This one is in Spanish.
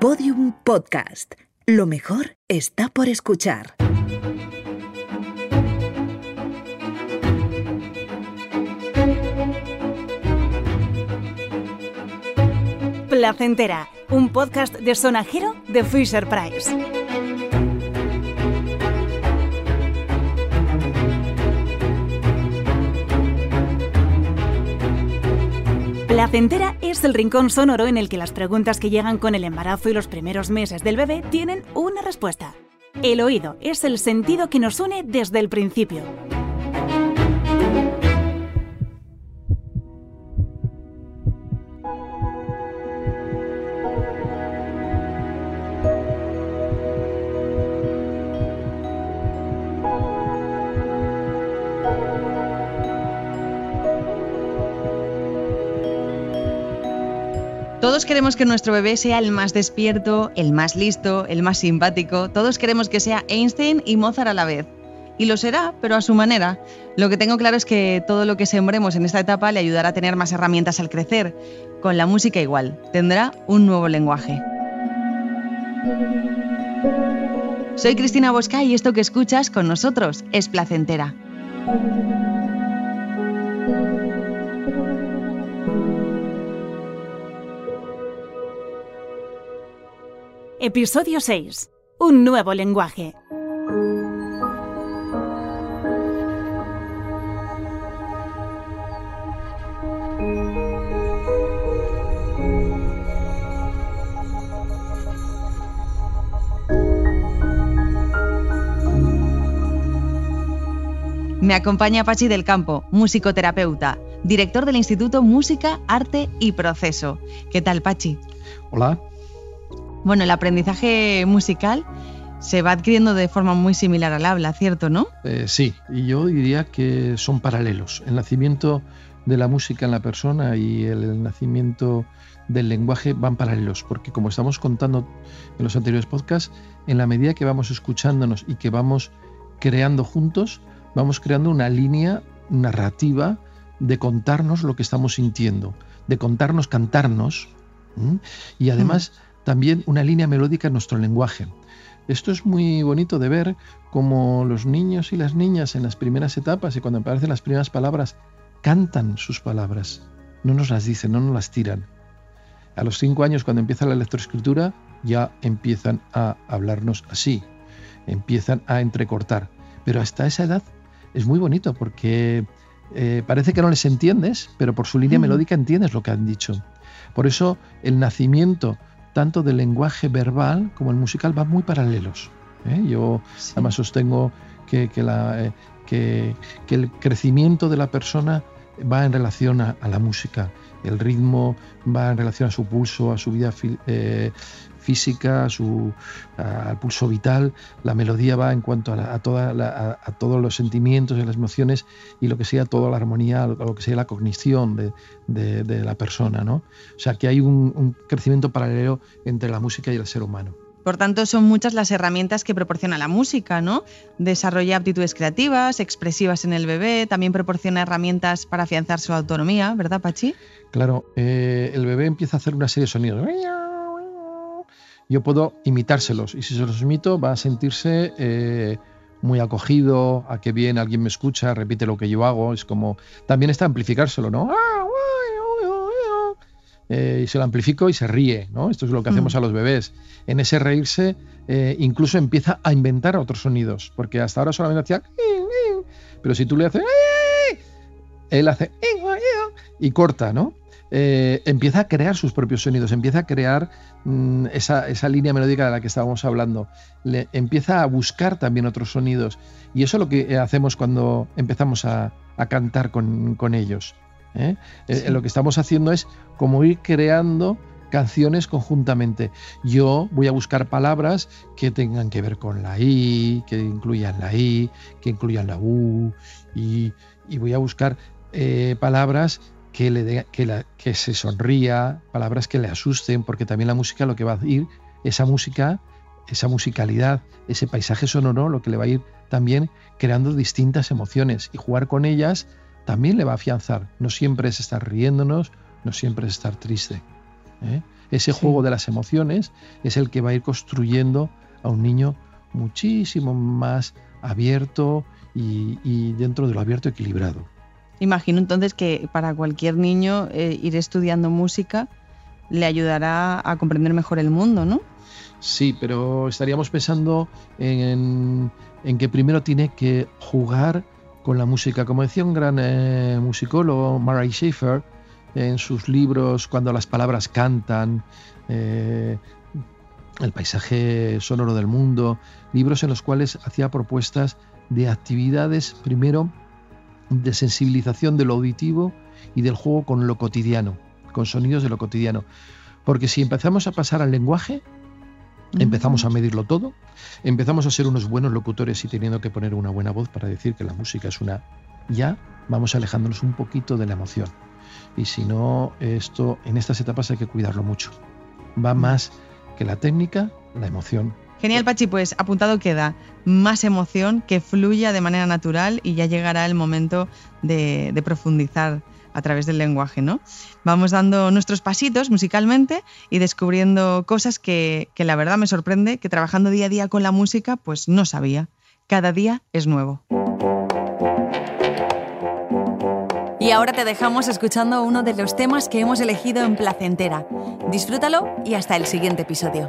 Podium Podcast. Lo mejor está por escuchar. Placentera, un podcast de sonajero de Fisher Price. Placentera es el rincón sonoro en el que las preguntas que llegan con el embarazo y los primeros meses del bebé tienen una respuesta. El oído es el sentido que nos une desde el principio. Todos queremos que nuestro bebé sea el más despierto, el más listo, el más simpático. Todos queremos que sea Einstein y Mozart a la vez. Y lo será, pero a su manera. Lo que tengo claro es que todo lo que sembremos en esta etapa le ayudará a tener más herramientas al crecer. Con la música igual, tendrá un nuevo lenguaje. Soy Cristina Bosca y esto que escuchas con nosotros es placentera. Episodio 6. Un nuevo lenguaje. Me acompaña Pachi del Campo, musicoterapeuta, director del Instituto Música, Arte y Proceso. ¿Qué tal, Pachi? Hola. Bueno, el aprendizaje musical se va adquiriendo de forma muy similar al habla, ¿cierto, no? Eh, sí, y yo diría que son paralelos. El nacimiento de la música en la persona y el nacimiento del lenguaje van paralelos, porque como estamos contando en los anteriores podcasts, en la medida que vamos escuchándonos y que vamos creando juntos, vamos creando una línea narrativa de contarnos lo que estamos sintiendo, de contarnos, cantarnos, y además también una línea melódica en nuestro lenguaje. Esto es muy bonito de ver como los niños y las niñas en las primeras etapas y cuando aparecen las primeras palabras cantan sus palabras, no nos las dicen, no nos las tiran. A los cinco años, cuando empieza la lectoescritura, ya empiezan a hablarnos así, empiezan a entrecortar. Pero hasta esa edad es muy bonito porque eh, parece que no les entiendes, pero por su línea melódica entiendes lo que han dicho. Por eso el nacimiento tanto del lenguaje verbal como el musical van muy paralelos. ¿eh? Yo además sostengo que, eh, que, el crecimiento de la persona va en relación a, la música, el ritmo va en relación a su pulso, a su vida eh, física, a su, al pulso vital, la melodía va en cuanto a, toda a, todos los sentimientos y las emociones y lo que sea toda la armonía, lo que sea la cognición de, la persona. ¿no? O sea que hay un, un crecimiento paralelo entre la música y el ser humano. Por tanto, son muchas las herramientas que proporciona la música, ¿no? Desarrolla aptitudes creativas, expresivas en el bebé, también proporciona herramientas para afianzar su autonomía, ¿verdad, Pachi? Claro, eh, el bebé empieza a hacer una serie de sonidos yo puedo imitárselos y si se los imito va a sentirse eh, muy acogido, a que bien alguien me escucha, repite lo que yo hago, es como también está amplificárselo, ¿no? Eh, y se lo amplifico y se ríe, ¿no? Esto es lo que hacemos mm. a los bebés. En ese reírse eh, incluso empieza a inventar otros sonidos, porque hasta ahora solamente hacía pero si tú le haces él hace y corta, ¿no? Eh, empieza a crear sus propios sonidos, empieza a crear mm, esa, línea melódica de la que estábamos hablando, le, empieza a buscar también otros sonidos. Y eso es lo que hacemos cuando empezamos a, cantar con, ellos. ¿eh? Eh, lo que estamos haciendo es como ir creando canciones conjuntamente. Yo voy a buscar palabras que tengan que ver con la I, que incluyan la I, que incluyan la U, y, voy a buscar palabras que, le que, que se sonría, palabras que le asusten, porque también la música lo que va a ir, esa música, esa musicalidad, ese paisaje sonoro, lo que le va a ir también creando distintas emociones y jugar con ellas también le va a afianzar. No siempre es estar riéndonos, no siempre es estar triste. ¿eh? Ese juego de las emociones es el que va a ir construyendo a un niño muchísimo más abierto y, dentro de lo abierto equilibrado. Imagino entonces que para cualquier niño eh, ir estudiando música le ayudará a comprender mejor el mundo, ¿no? Sí, pero estaríamos pensando en, que primero tiene que jugar con la música. Como decía un gran eh, musicólogo, Murray Schaeffer, en sus libros, cuando las palabras cantan, eh, el paisaje sonoro del mundo, libros en los cuales hacía propuestas de actividades, primero, de sensibilización de lo auditivo y del juego con lo cotidiano, con sonidos de lo cotidiano. Porque si empezamos a pasar al lenguaje, empezamos a medirlo todo, empezamos a ser unos buenos locutores y teniendo que poner una buena voz para decir que la música es una... Ya vamos alejándonos un poquito de la emoción. Y si no, esto en estas etapas hay que cuidarlo mucho. Va más que la técnica, la emoción. Genial, Pachi, pues apuntado queda más emoción que fluya de manera natural y ya llegará el momento de, profundizar a través del lenguaje, ¿no? Vamos dando nuestros pasitos musicalmente y descubriendo cosas que, que la verdad me sorprende que trabajando día a día con la música pues no sabía. Cada día es nuevo. Y ahora te dejamos escuchando uno de los temas que hemos elegido en Placentera. Disfrútalo y hasta el siguiente episodio.